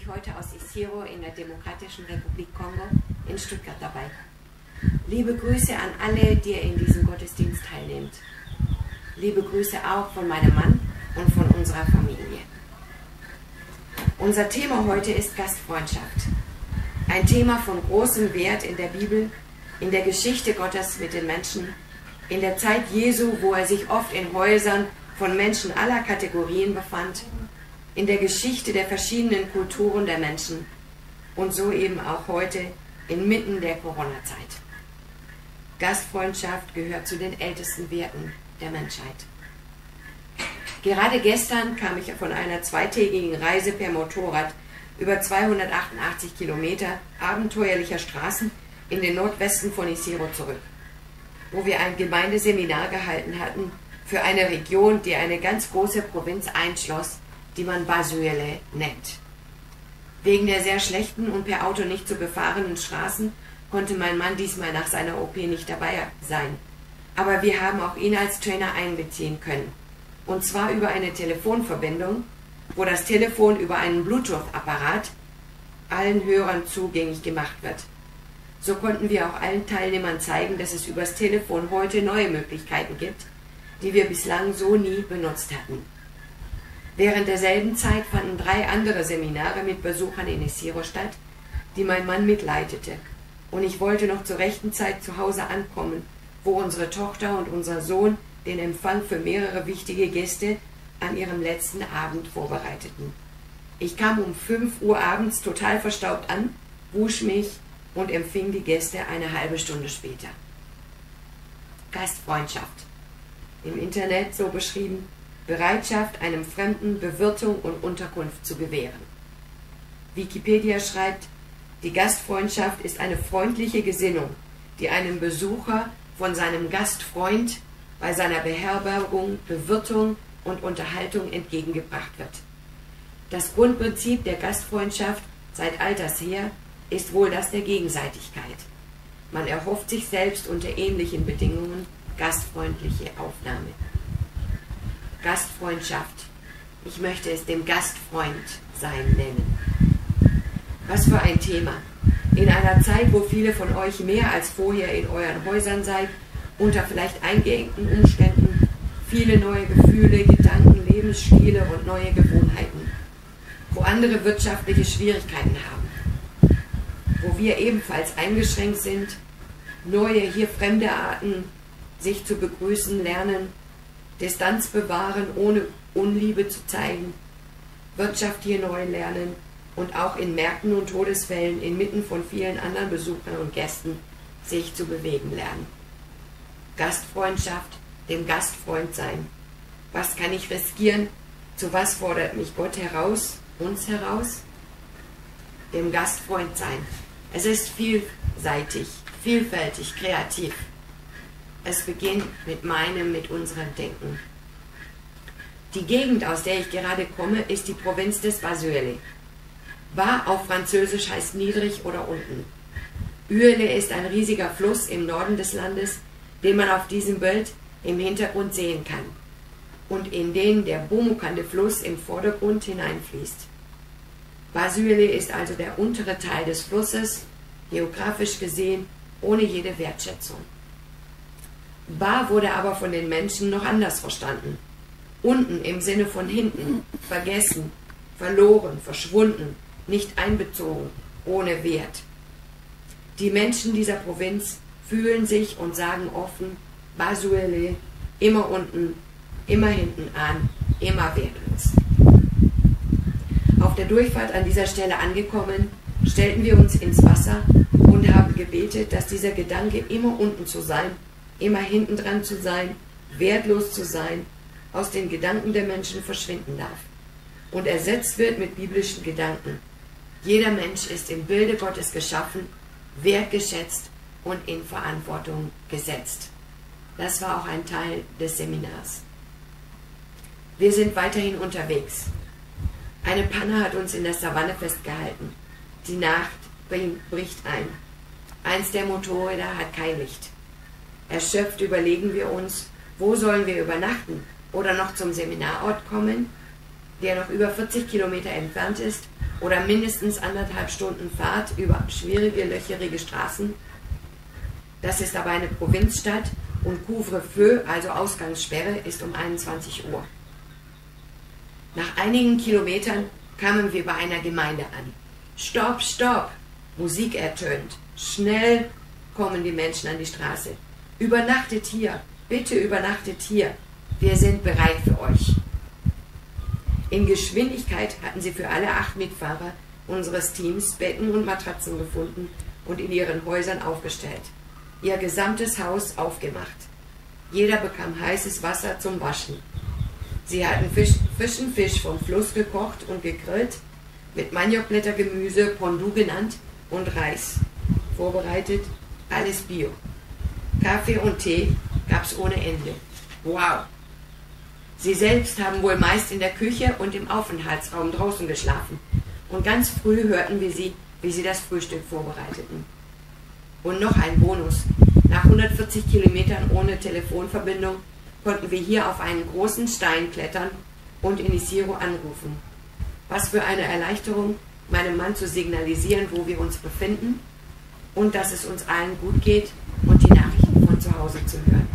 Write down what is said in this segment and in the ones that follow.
ich heute aus Isiro in der Demokratischen Republik Kongo in Stuttgart dabei. Liebe Grüße an alle, die in diesem Gottesdienst teilnehmt. Liebe Grüße auch von meinem Mann und von unserer Familie. Unser Thema heute ist Gastfreundschaft. Ein Thema von großem Wert in der Bibel, in der Geschichte Gottes mit den Menschen, in der Zeit Jesu, wo er sich oft in Häusern von Menschen aller Kategorien befand, in der Geschichte der verschiedenen Kulturen der Menschen und so eben auch heute inmitten der Corona-Zeit. Gastfreundschaft gehört zu den ältesten Werten der Menschheit. Gerade gestern kam ich von einer zweitägigen Reise per Motorrad über 288 Kilometer abenteuerlicher Straßen in den Nordwesten von Isiro zurück, wo wir ein Gemeindeseminar gehalten hatten für eine Region, die eine ganz große Provinz einschloss, die man Basuele nennt. Wegen der sehr schlechten und per Auto nicht zu befahrenen Straßen konnte mein Mann diesmal nach seiner OP nicht dabei sein. Aber wir haben auch ihn als Trainer einbeziehen können. Und zwar über eine Telefonverbindung, wo das Telefon über einen Bluetooth-Apparat allen Hörern zugänglich gemacht wird. So konnten wir auch allen Teilnehmern zeigen, dass es übers Telefon heute neue Möglichkeiten gibt, die wir bislang so nie benutzt hatten. Während derselben Zeit fanden drei andere Seminare mit Besuchern in Isiro statt, die mein Mann mitleitete. Und ich wollte noch zur rechten Zeit zu Hause ankommen, wo unsere Tochter und unser Sohn den Empfang für mehrere wichtige Gäste an ihrem letzten Abend vorbereiteten. Ich kam um 5 Uhr abends total verstaubt an, wusch mich und empfing die Gäste eine halbe Stunde später. Gastfreundschaft. Im Internet so beschrieben, Bereitschaft, einem Fremden Bewirtung und Unterkunft zu gewähren. Wikipedia schreibt, die Gastfreundschaft ist eine freundliche Gesinnung, die einem Besucher von seinem Gastfreund bei seiner Beherbergung, Bewirtung und Unterhaltung entgegengebracht wird. Das Grundprinzip der Gastfreundschaft seit alters her ist wohl das der Gegenseitigkeit. Man erhofft sich selbst unter ähnlichen Bedingungen gastfreundliche Aufnahme. Gastfreundschaft. Ich möchte es dem Gastfreund sein nennen. Was für ein Thema. In einer Zeit, wo viele von euch mehr als vorher in euren Häusern seid, unter vielleicht eingeengten Umständen, viele neue Gefühle, Gedanken, Lebensstile und neue Gewohnheiten, wo andere wirtschaftliche Schwierigkeiten haben, wo wir ebenfalls eingeschränkt sind, neue, hier fremde Arten, sich zu begrüßen lernen, Distanz bewahren, ohne Unliebe zu zeigen, Wirtschaft hier neu lernen und auch in Märkten und Todesfällen inmitten von vielen anderen Besuchern und Gästen sich zu bewegen lernen. Gastfreundschaft, dem Gastfreund sein. Was kann ich riskieren? Zu was fordert mich Gott heraus, uns heraus? Dem Gastfreund sein. Es ist vielseitig, vielfältig, kreativ. Es beginnt mit meinem, mit unserem Denken. Die Gegend, aus der ich gerade komme, ist die Provinz des Basuele. Ba auf Französisch heißt niedrig oder unten. Uele ist ein riesiger Fluss im Norden des Landes, den man auf diesem Bild im Hintergrund sehen kann und in den der Bomukande Fluss im Vordergrund hineinfließt. Basuele ist also der untere Teil des Flusses, geografisch gesehen ohne jede Wertschätzung. Ba wurde aber von den Menschen noch anders verstanden. Unten im Sinne von hinten, vergessen, verloren, verschwunden, nicht einbezogen, ohne Wert. Die Menschen dieser Provinz fühlen sich und sagen offen, Basuele, immer unten, immer hinten an, immer wertlos. Auf der Durchfahrt an dieser Stelle angekommen, stellten wir uns ins Wasser und haben gebetet, dass dieser Gedanke, immer unten zu sein, immer hinten dran zu sein, wertlos zu sein, aus den Gedanken der Menschen verschwinden darf und ersetzt wird mit biblischen Gedanken. Jeder Mensch ist im Bilde Gottes geschaffen, wertgeschätzt und in Verantwortung gesetzt. Das war auch ein Teil des Seminars. Wir sind weiterhin unterwegs. Eine Panne hat uns in der Savanne festgehalten. Die Nacht bricht ein. Eins der Motorräder hat kein Licht. Erschöpft überlegen wir uns, wo sollen wir übernachten oder noch zum Seminarort kommen? der noch über 40 Kilometer entfernt ist oder mindestens anderthalb Stunden Fahrt über schwierige, löcherige Straßen. Das ist aber eine Provinzstadt und Couvre-feu, also Ausgangssperre, ist um 21 Uhr. Nach einigen Kilometern kamen wir bei einer Gemeinde an. Stopp, stopp! Musik ertönt. Schnell kommen die Menschen an die Straße. Übernachtet hier, bitte übernachtet hier. Wir sind bereit für euch. In Geschwindigkeit hatten sie für alle acht Mitfahrer unseres Teams Betten und Matratzen gefunden und in ihren Häusern aufgestellt. Ihr gesamtes Haus aufgemacht. Jeder bekam heißes Wasser zum Waschen. Sie hatten Fisch, frischen Fisch vom Fluss gekocht und gegrillt, mit Maniokblättergemüse, Pondu genannt, und Reis. Vorbereitet, alles Bio. Kaffee und Tee gab's ohne Ende. Wow! Sie selbst haben wohl meist in der Küche und im Aufenthaltsraum draußen geschlafen. Und ganz früh hörten wir sie, wie sie das Frühstück vorbereiteten. Und noch ein Bonus. Nach 140 Kilometern ohne Telefonverbindung konnten wir hier auf einen großen Stein klettern und in Isiro anrufen. Was für eine Erleichterung, meinem Mann zu signalisieren, wo wir uns befinden und dass es uns allen gut geht und die Nachrichten von Hause zu hören.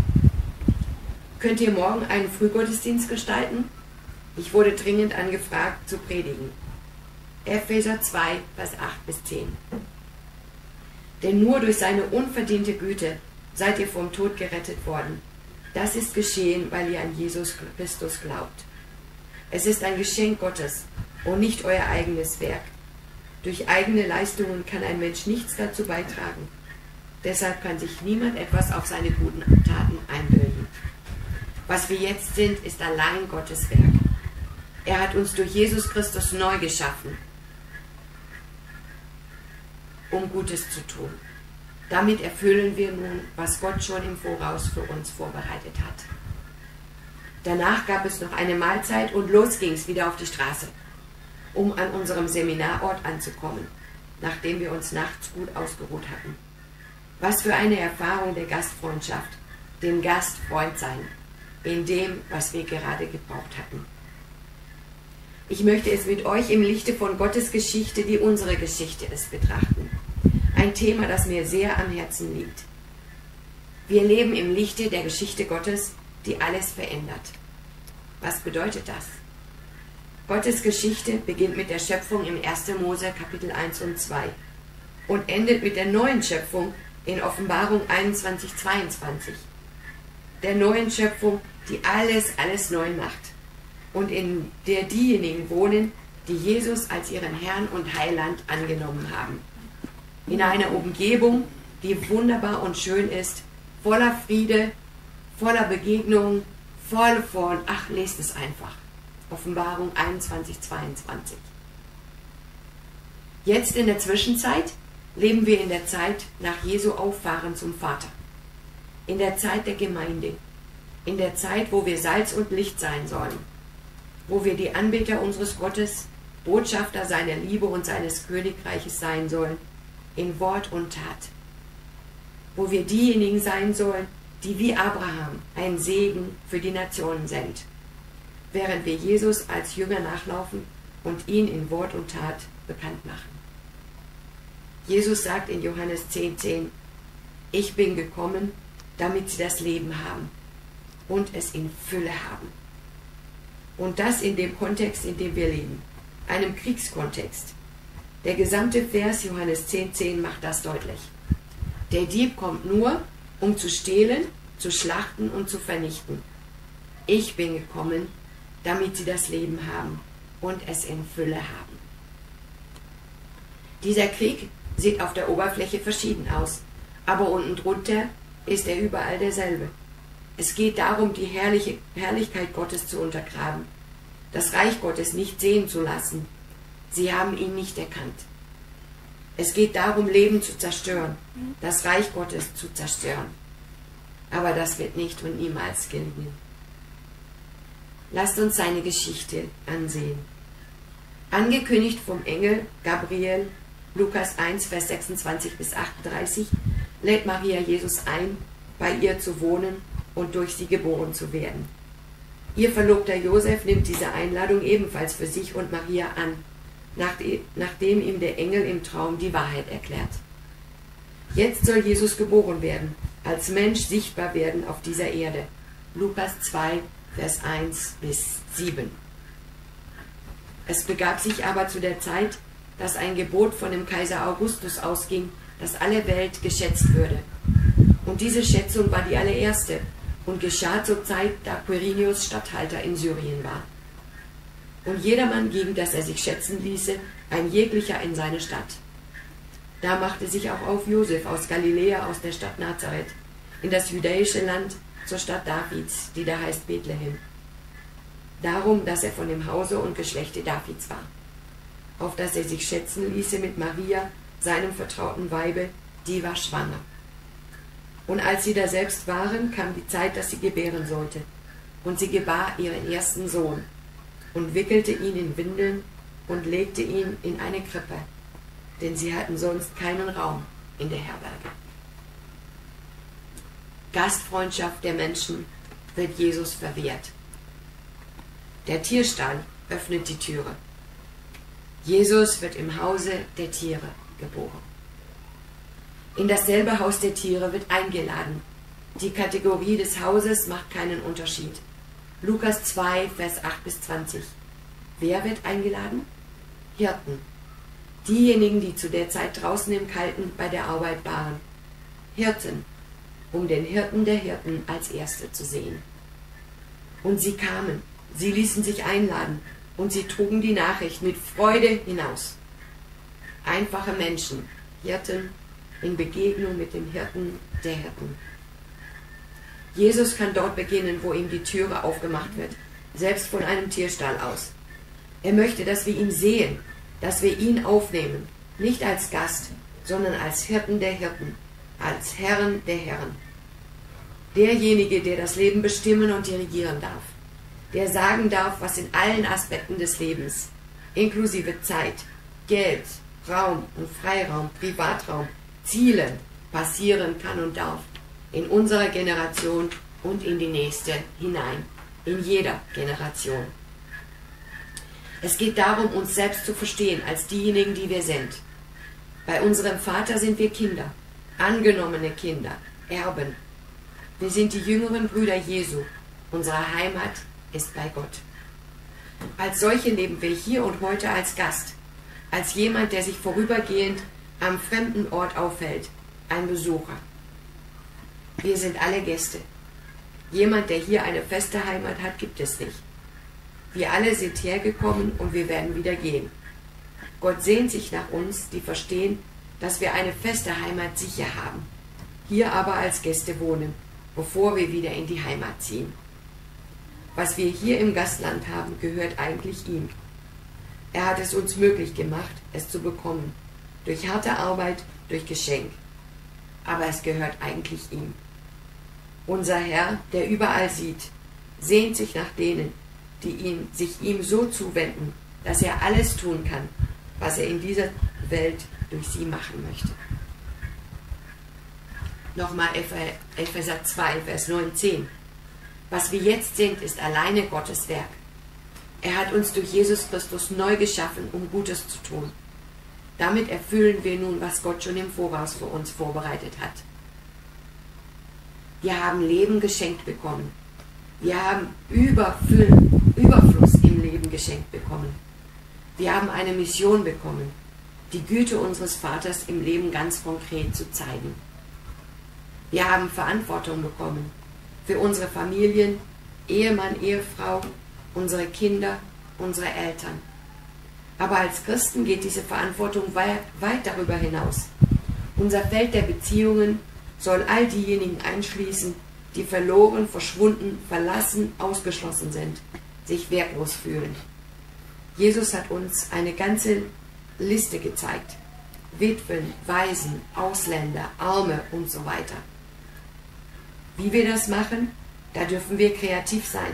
Könnt ihr morgen einen Frühgottesdienst gestalten? Ich wurde dringend angefragt zu predigen. Epheser 2, Vers 8 bis 10. Denn nur durch seine unverdiente Güte seid ihr vom Tod gerettet worden. Das ist geschehen, weil ihr an Jesus Christus glaubt. Es ist ein Geschenk Gottes und nicht euer eigenes Werk. Durch eigene Leistungen kann ein Mensch nichts dazu beitragen. Deshalb kann sich niemand etwas auf seine guten Taten einbilden. Was wir jetzt sind, ist allein Gottes Werk. Er hat uns durch Jesus Christus neu geschaffen, um Gutes zu tun. Damit erfüllen wir nun, was Gott schon im Voraus für uns vorbereitet hat. Danach gab es noch eine Mahlzeit und los ging es wieder auf die Straße, um an unserem Seminarort anzukommen, nachdem wir uns nachts gut ausgeruht hatten. Was für eine Erfahrung der Gastfreundschaft, dem Gastfreund sein in dem, was wir gerade gebraucht hatten. Ich möchte es mit euch im Lichte von Gottes Geschichte, die unsere Geschichte ist, betrachten. Ein Thema, das mir sehr am Herzen liegt. Wir leben im Lichte der Geschichte Gottes, die alles verändert. Was bedeutet das? Gottes Geschichte beginnt mit der Schöpfung im 1. Mose Kapitel 1 und 2 und endet mit der neuen Schöpfung in Offenbarung 21, 22. Der neuen Schöpfung, die alles, alles neu macht und in der diejenigen wohnen, die Jesus als ihren Herrn und Heiland angenommen haben. In einer Umgebung, die wunderbar und schön ist, voller Friede, voller Begegnungen, voll von, ach, lest es einfach. Offenbarung 21, 22. Jetzt in der Zwischenzeit leben wir in der Zeit nach Jesu Auffahren zum Vater. In der Zeit der Gemeinde, in der Zeit, wo wir Salz und Licht sein sollen, wo wir die Anbeter unseres Gottes, Botschafter seiner Liebe und seines Königreiches sein sollen, in Wort und Tat, wo wir diejenigen sein sollen, die wie Abraham ein Segen für die Nationen sind, während wir Jesus als Jünger nachlaufen und ihn in Wort und Tat bekannt machen. Jesus sagt in Johannes 10,10, 10, ich bin gekommen, damit sie das Leben haben und es in Fülle haben. Und das in dem Kontext, in dem wir leben, einem Kriegskontext. Der gesamte Vers Johannes 10,10 10 macht das deutlich. Der Dieb kommt nur, um zu stehlen, zu schlachten und zu vernichten. Ich bin gekommen, damit sie das Leben haben und es in Fülle haben. Dieser Krieg sieht auf der Oberfläche verschieden aus, aber unten drunter ist er überall derselbe. Es geht darum, die herrliche Herrlichkeit Gottes zu untergraben, das Reich Gottes nicht sehen zu lassen. Sie haben ihn nicht erkannt. Es geht darum, Leben zu zerstören, das Reich Gottes zu zerstören. Aber das wird nicht und niemals gelingen. Lasst uns seine Geschichte ansehen. Angekündigt vom Engel Gabriel, Lukas 1, Vers 26 bis 38, lädt Maria Jesus ein, bei ihr zu wohnen und durch sie geboren zu werden. Ihr Verlobter Josef nimmt diese Einladung ebenfalls für sich und Maria an, nachdem ihm der Engel im Traum die Wahrheit erklärt. Jetzt soll Jesus geboren werden, als Mensch sichtbar werden auf dieser Erde. Lukas 2, Vers 1 bis 7. Es begab sich aber zu der Zeit, dass ein Gebot von dem Kaiser Augustus ausging, dass alle Welt geschätzt würde. Und diese Schätzung war die allererste und geschah zur Zeit, da Quirinius Statthalter in Syrien war. Und jedermann ging, dass er sich schätzen ließe, ein jeglicher in seine Stadt. Da machte sich auch auf Josef aus Galiläa, aus der Stadt Nazareth, in das jüdische Land, zur Stadt Davids, die da heißt Bethlehem. Darum, dass er von dem Hause und Geschlechte Davids war, auf dass er sich schätzen ließe mit Maria, seinem vertrauten Weibe, die war schwanger. Und als sie da selbst waren, kam die Zeit, dass sie gebären sollte. Und sie gebar ihren ersten Sohn und wickelte ihn in Windeln und legte ihn in eine Krippe, denn sie hatten sonst keinen Raum in der Herberge. Gastfreundschaft der Menschen wird Jesus verwehrt. Der Tierstall öffnet die Türe. Jesus wird im Hause der Tiere geboren. In dasselbe Haus der Tiere wird eingeladen. Die Kategorie des Hauses macht keinen Unterschied. Lukas 2, Vers 8 bis 20. Wer wird eingeladen? Hirten. Diejenigen, die zu der Zeit draußen im Kalten bei der Arbeit waren. Hirten, um den Hirten der Hirten als Erste zu sehen. Und sie kamen, sie ließen sich einladen und sie trugen die Nachricht mit Freude hinaus. Einfache Menschen, Hirten in Begegnung mit dem Hirten der Hirten. Jesus kann dort beginnen, wo ihm die Türe aufgemacht wird, selbst von einem Tierstall aus. Er möchte, dass wir ihn sehen, dass wir ihn aufnehmen, nicht als Gast, sondern als Hirten der Hirten, als Herren der Herren. Derjenige, der das Leben bestimmen und dirigieren darf, der sagen darf, was in allen Aspekten des Lebens, inklusive Zeit, Geld, Raum und Freiraum, Privatraum, Zielen passieren kann und darf in unserer Generation und in die nächste hinein, in jeder Generation. Es geht darum, uns selbst zu verstehen als diejenigen, die wir sind. Bei unserem Vater sind wir Kinder, angenommene Kinder, Erben. Wir sind die jüngeren Brüder Jesu. Unsere Heimat ist bei Gott. Als solche leben wir hier und heute als Gast, als jemand, der sich vorübergehend am fremden Ort aufhält, ein Besucher. Wir sind alle Gäste. Jemand, der hier eine feste Heimat hat, gibt es nicht. Wir alle sind hergekommen und wir werden wieder gehen. Gott sehnt sich nach uns, die verstehen, dass wir eine feste Heimat sicher haben, hier aber als Gäste wohnen, bevor wir wieder in die Heimat ziehen. Was wir hier im Gastland haben, gehört eigentlich ihm. Er hat es uns möglich gemacht, es zu bekommen durch harte Arbeit, durch Geschenk. Aber es gehört eigentlich ihm. Unser Herr, der überall sieht, sehnt sich nach denen, die ihn, sich ihm so zuwenden, dass er alles tun kann, was er in dieser Welt durch sie machen möchte. Nochmal Epheser 2, Vers 19. Was wir jetzt sind, ist alleine Gottes Werk. Er hat uns durch Jesus Christus neu geschaffen, um Gutes zu tun damit erfüllen wir nun, was Gott schon im Voraus für uns vorbereitet hat. Wir haben Leben geschenkt bekommen. Wir haben Überfluss im Leben geschenkt bekommen. Wir haben eine Mission bekommen, die Güte unseres Vaters im Leben ganz konkret zu zeigen. Wir haben Verantwortung bekommen für unsere Familien, Ehemann, Ehefrau, unsere Kinder, unsere Eltern. Aber als Christen geht diese Verantwortung weit, darüber hinaus. Unser Feld der Beziehungen soll all diejenigen einschließen, die verloren, verschwunden, verlassen, ausgeschlossen sind, sich wertlos fühlen. Jesus hat uns eine ganze Liste gezeigt. Witwen, Waisen, Ausländer, Arme und so weiter. Wie wir das machen, da dürfen wir kreativ sein.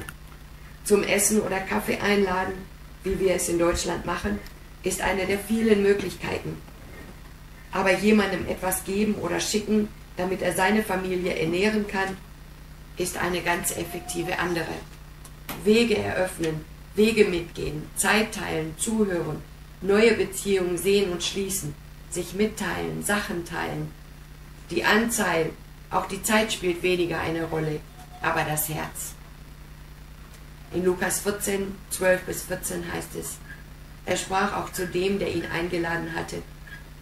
Zum Essen oder Kaffee einladen, wie wir es in Deutschland machen, ist eine der vielen Möglichkeiten. Aber jemandem etwas geben oder schicken, damit er seine Familie ernähren kann, ist eine ganz effektive andere. Wege eröffnen, Wege mitgehen, Zeit teilen, zuhören, neue Beziehungen sehen und schließen, sich mitteilen, Sachen teilen. Die Anzahl, auch die Zeit spielt weniger eine Rolle, aber das Herz. In Lukas 14, 12 bis 14 heißt es, er sprach auch zu dem, der ihn eingeladen hatte,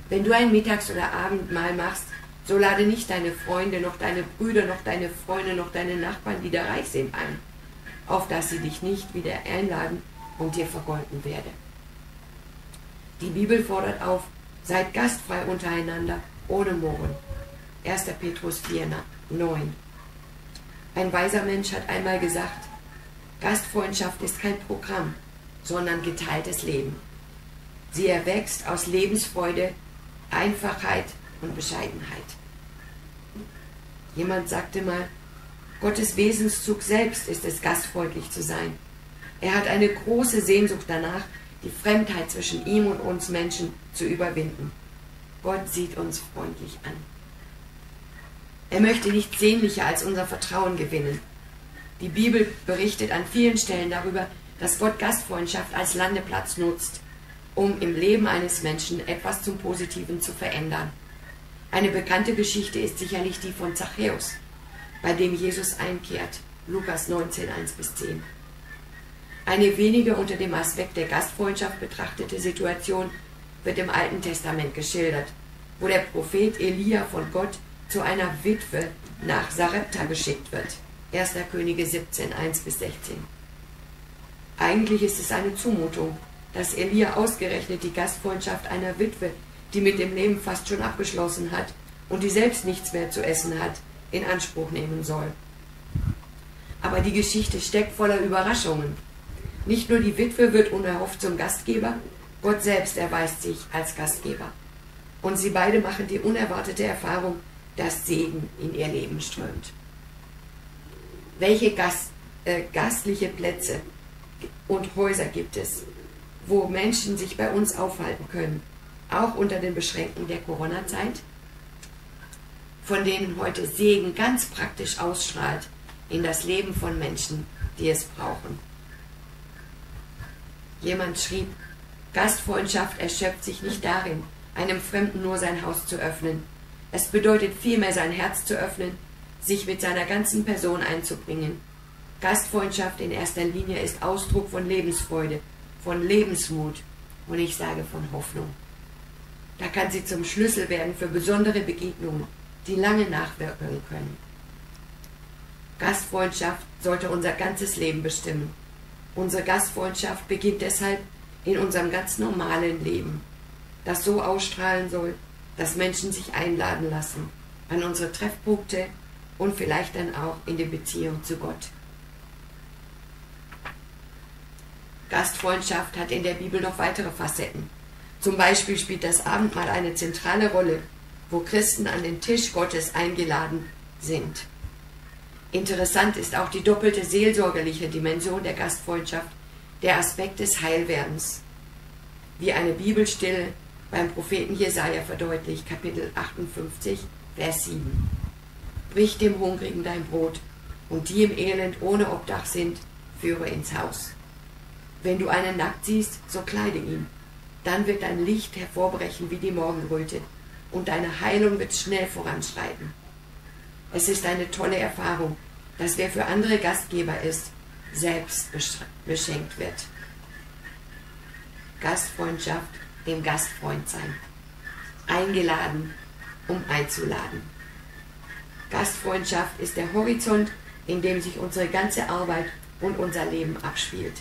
wenn du ein Mittags- oder Abendmahl machst, so lade nicht deine Freunde, noch deine Brüder, noch deine Freunde, noch deine Nachbarn, die da reich sind, ein, auf dass sie dich nicht wieder einladen und dir vergolten werde. Die Bibel fordert auf, seid gastfrei untereinander, ohne Murren. 1. Petrus 4, 9. Ein weiser Mensch hat einmal gesagt, Gastfreundschaft ist kein Programm, sondern geteiltes Leben. Sie erwächst aus Lebensfreude, Einfachheit und Bescheidenheit. Jemand sagte mal, Gottes Wesenszug selbst ist es, gastfreundlich zu sein. Er hat eine große Sehnsucht danach, die Fremdheit zwischen ihm und uns Menschen zu überwinden. Gott sieht uns freundlich an. Er möchte nichts sehnlicher als unser Vertrauen gewinnen. Die Bibel berichtet an vielen Stellen darüber, dass Gott Gastfreundschaft als Landeplatz nutzt, um im Leben eines Menschen etwas zum Positiven zu verändern. Eine bekannte Geschichte ist sicherlich die von Zachäus, bei dem Jesus einkehrt. Lukas 19, 1 bis 10. Eine weniger unter dem Aspekt der Gastfreundschaft betrachtete Situation wird im Alten Testament geschildert, wo der Prophet Elia von Gott zu einer Witwe nach Sarepta geschickt wird. 1. Könige 17, 1 bis 16. Eigentlich ist es eine Zumutung, dass Elia ausgerechnet die Gastfreundschaft einer Witwe die mit dem Leben fast schon abgeschlossen hat und die selbst nichts mehr zu essen hat, in Anspruch nehmen soll. Aber die Geschichte steckt voller Überraschungen. Nicht nur die Witwe wird unerhofft zum Gastgeber, Gott selbst erweist sich als Gastgeber. Und sie beide machen die unerwartete Erfahrung, dass Segen in ihr Leben strömt. Welche Gast, äh, gastliche Plätze und Häuser gibt es, wo Menschen sich bei uns aufhalten können, auch unter den Beschränkungen der Corona-Zeit, von denen heute Segen ganz praktisch ausstrahlt in das Leben von Menschen, die es brauchen. Jemand schrieb, Gastfreundschaft erschöpft sich nicht darin, einem Fremden nur sein Haus zu öffnen. Es bedeutet vielmehr sein Herz zu öffnen, sich mit seiner ganzen Person einzubringen. Gastfreundschaft in erster Linie ist Ausdruck von Lebensfreude, von Lebensmut und ich sage von Hoffnung. Da kann sie zum Schlüssel werden für besondere Begegnungen, die lange nachwirken können. Gastfreundschaft sollte unser ganzes Leben bestimmen. Unsere Gastfreundschaft beginnt deshalb in unserem ganz normalen Leben, das so ausstrahlen soll, dass Menschen sich einladen lassen an unsere Treffpunkte und vielleicht dann auch in die Beziehung zu Gott. Gastfreundschaft hat in der Bibel noch weitere Facetten. Zum Beispiel spielt das Abendmahl eine zentrale Rolle, wo Christen an den Tisch Gottes eingeladen sind. Interessant ist auch die doppelte seelsorgerliche Dimension der Gastfreundschaft, der Aspekt des Heilwerdens, wie eine Bibelstille beim Propheten Jesaja verdeutlicht, Kapitel 58, Vers 7. Brich dem Hungrigen dein Brot und die im Elend ohne Obdach sind, führe ins Haus. Wenn du einen nackt siehst, so kleide ihn dann wird dein Licht hervorbrechen wie die Morgenröte und deine Heilung wird schnell voranschreiten. Es ist eine tolle Erfahrung, dass wer für andere Gastgeber ist, selbst beschenkt wird. Gastfreundschaft, dem Gastfreund sein. Eingeladen, um einzuladen. Gastfreundschaft ist der Horizont, in dem sich unsere ganze Arbeit und unser Leben abspielt.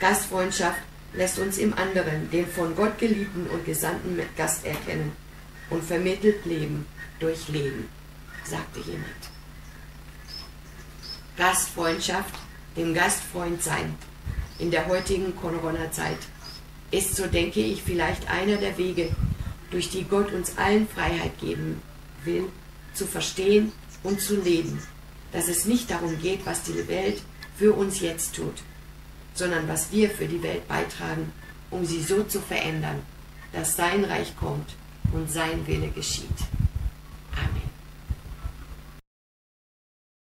Gastfreundschaft lässt uns im anderen den von Gott geliebten und gesandten Gast erkennen und vermittelt Leben durch Leben, sagte jemand. Gastfreundschaft, dem Gastfreund sein in der heutigen Corona-Zeit ist, so denke ich, vielleicht einer der Wege, durch die Gott uns allen Freiheit geben will, zu verstehen und zu leben, dass es nicht darum geht, was die Welt für uns jetzt tut, sondern was wir für die Welt beitragen, um sie so zu verändern, dass sein Reich kommt und sein Wille geschieht.